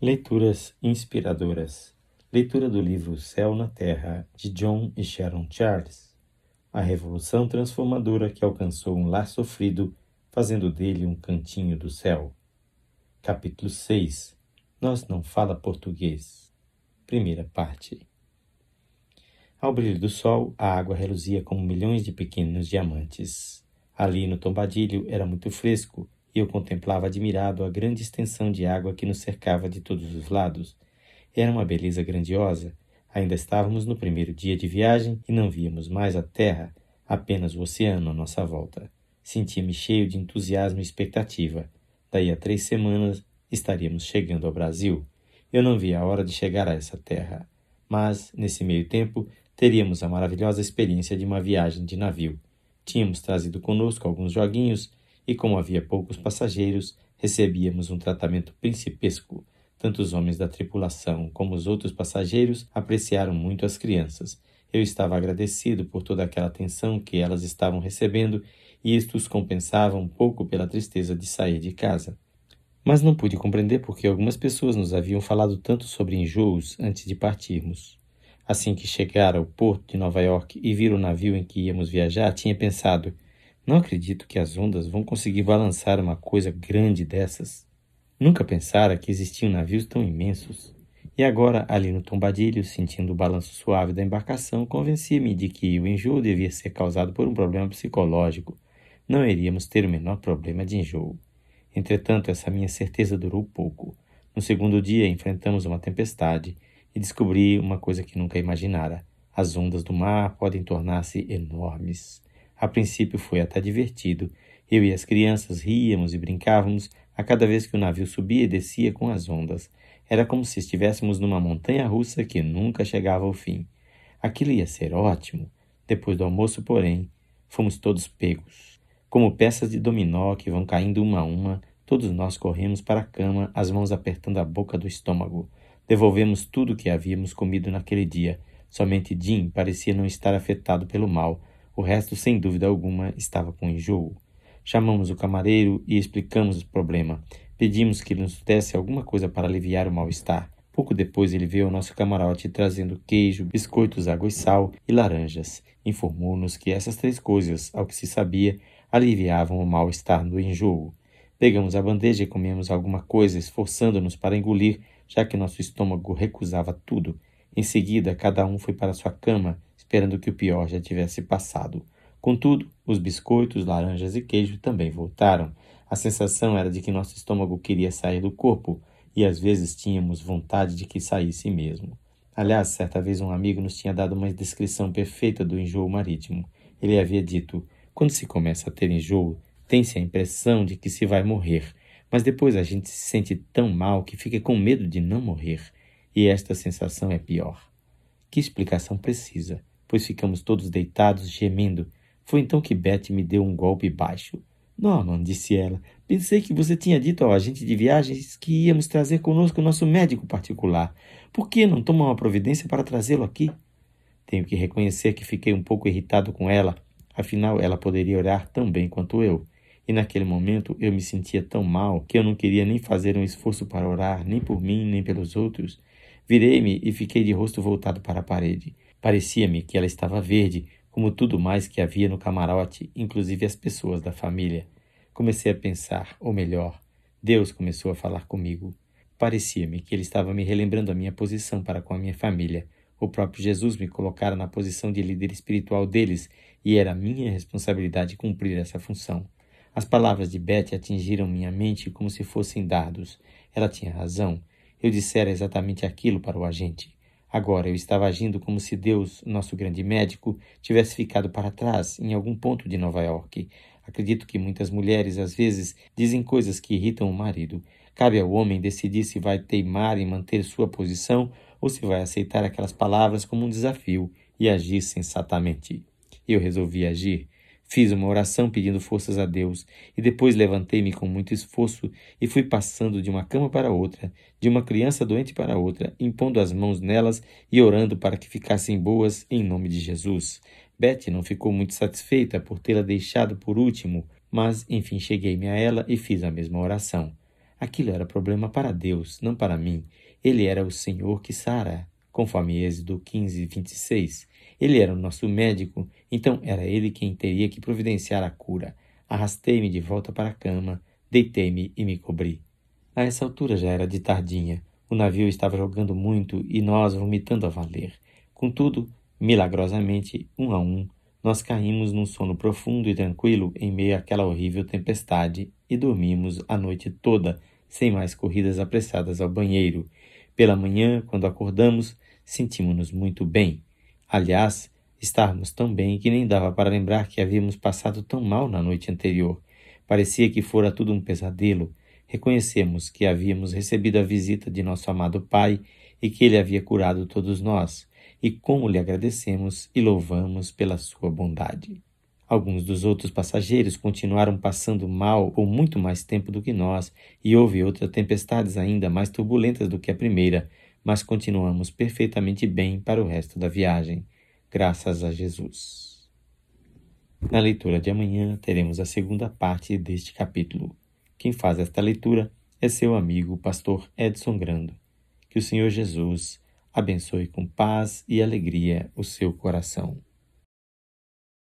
Leituras inspiradoras. Leitura do livro Céu na Terra, de John e Sharon Charles. A revolução transformadora que alcançou um lar sofrido, fazendo dele um cantinho do céu. Capítulo 6. Nós não fala português. Primeira parte. Ao brilho do sol, a água reluzia como milhões de pequenos diamantes. Ali no tombadilho era muito fresco e eu contemplava admirado a grande extensão de água que nos cercava de todos os lados. Era uma beleza grandiosa. Ainda estávamos no primeiro dia de viagem e não víamos mais a terra, apenas o oceano à nossa volta. Sentia-me cheio de entusiasmo e expectativa. Daí a três semanas estaríamos chegando ao Brasil. Eu não via a hora de chegar a essa terra. Mas, nesse meio tempo, teríamos a maravilhosa experiência de uma viagem de navio. Tínhamos trazido conosco alguns joguinhos e como havia poucos passageiros, recebíamos um tratamento principesco. Tanto os homens da tripulação como os outros passageiros apreciaram muito as crianças. Eu estava agradecido por toda aquela atenção que elas estavam recebendo e isto os compensava um pouco pela tristeza de sair de casa. Mas não pude compreender porque algumas pessoas nos haviam falado tanto sobre enjoos antes de partirmos. Assim que chegara ao porto de Nova York e vira o navio em que íamos viajar, tinha pensado: não acredito que as ondas vão conseguir balançar uma coisa grande dessas. Nunca pensara que existiam navios tão imensos. E agora, ali no tombadilho, sentindo o balanço suave da embarcação, convencia-me de que o enjoo devia ser causado por um problema psicológico. Não iríamos ter o menor problema de enjoo. Entretanto, essa minha certeza durou pouco. No segundo dia, enfrentamos uma tempestade e descobri uma coisa que nunca imaginara. As ondas do mar podem tornar-se enormes. A princípio foi até divertido. Eu e as crianças ríamos e brincávamos a cada vez que o navio subia e descia com as ondas. Era como se estivéssemos numa montanha russa que nunca chegava ao fim. Aquilo ia ser ótimo. Depois do almoço, porém, fomos todos pegos. Como peças de dominó que vão caindo uma a uma, todos nós corremos para a cama, as mãos apertando a boca do estômago. Devolvemos tudo o que havíamos comido naquele dia. Somente Jim parecia não estar afetado pelo mal, o resto, sem dúvida alguma, estava com enjoo. Chamamos o camareiro e explicamos o problema. Pedimos que nos desse alguma coisa para aliviar o mal-estar. Pouco depois ele veio ao nosso camarote trazendo queijo, biscoitos, água e sal e laranjas. Informou-nos que essas três coisas, ao que se sabia, aliviavam o mal-estar do enjoo. Pegamos a bandeja e comemos alguma coisa, esforçando-nos para engolir, já que nosso estômago recusava tudo. Em seguida, cada um foi para sua cama, esperando que o pior já tivesse passado. Contudo, os biscoitos, laranjas e queijo também voltaram. A sensação era de que nosso estômago queria sair do corpo e às vezes tínhamos vontade de que saísse mesmo. Aliás, certa vez um amigo nos tinha dado uma descrição perfeita do enjoo marítimo. Ele havia dito: quando se começa a ter enjoo, tem-se a impressão de que se vai morrer, mas depois a gente se sente tão mal que fica com medo de não morrer. E esta sensação é pior. Que explicação precisa? Pois ficamos todos deitados, gemendo. Foi então que Betty me deu um golpe baixo. Norman, disse ela, pensei que você tinha dito ao agente de viagens que íamos trazer conosco nosso médico particular. Por que não toma uma providência para trazê-lo aqui? Tenho que reconhecer que fiquei um pouco irritado com ela. Afinal, ela poderia orar tão bem quanto eu. E naquele momento eu me sentia tão mal que eu não queria nem fazer um esforço para orar, nem por mim, nem pelos outros. Virei-me e fiquei de rosto voltado para a parede. Parecia-me que ela estava verde, como tudo mais que havia no camarote, inclusive as pessoas da família. Comecei a pensar, ou melhor, Deus começou a falar comigo. Parecia-me que ele estava me relembrando a minha posição para com a minha família. O próprio Jesus me colocara na posição de líder espiritual deles e era minha responsabilidade cumprir essa função. As palavras de Betty atingiram minha mente como se fossem dados. Ela tinha razão. Eu dissera exatamente aquilo para o agente. Agora eu estava agindo como se Deus, nosso grande médico, tivesse ficado para trás em algum ponto de Nova York. Acredito que muitas mulheres às vezes dizem coisas que irritam o marido. Cabe ao homem decidir se vai teimar em manter sua posição ou se vai aceitar aquelas palavras como um desafio e agir sensatamente. Eu resolvi agir. Fiz uma oração pedindo forças a Deus e depois levantei-me com muito esforço e fui passando de uma cama para outra, de uma criança doente para outra, impondo as mãos nelas e orando para que ficassem boas em nome de Jesus. Betty não ficou muito satisfeita por tê-la deixado por último, mas enfim cheguei-me a ela e fiz a mesma oração. Aquilo era problema para Deus, não para mim. Ele era o Senhor que sara, conforme Êxodo 15, 26. Ele era o nosso médico, então era ele quem teria que providenciar a cura. Arrastei-me de volta para a cama, deitei-me e me cobri. A essa altura já era de tardinha. O navio estava jogando muito e nós vomitando a valer. Contudo, milagrosamente, um a um, nós caímos num sono profundo e tranquilo em meio àquela horrível tempestade e dormimos a noite toda, sem mais corridas apressadas ao banheiro. Pela manhã, quando acordamos, sentimos-nos muito bem. Aliás, estávamos tão bem que nem dava para lembrar que havíamos passado tão mal na noite anterior. Parecia que fora tudo um pesadelo. Reconhecemos que havíamos recebido a visita de nosso amado Pai e que ele havia curado todos nós, e como lhe agradecemos e louvamos pela sua bondade. Alguns dos outros passageiros continuaram passando mal por muito mais tempo do que nós, e houve outras tempestades ainda mais turbulentas do que a primeira, mas continuamos perfeitamente bem para o resto da viagem, graças a Jesus. Na leitura de amanhã teremos a segunda parte deste capítulo. Quem faz esta leitura é seu amigo, pastor Edson Grando. Que o Senhor Jesus abençoe com paz e alegria o seu coração.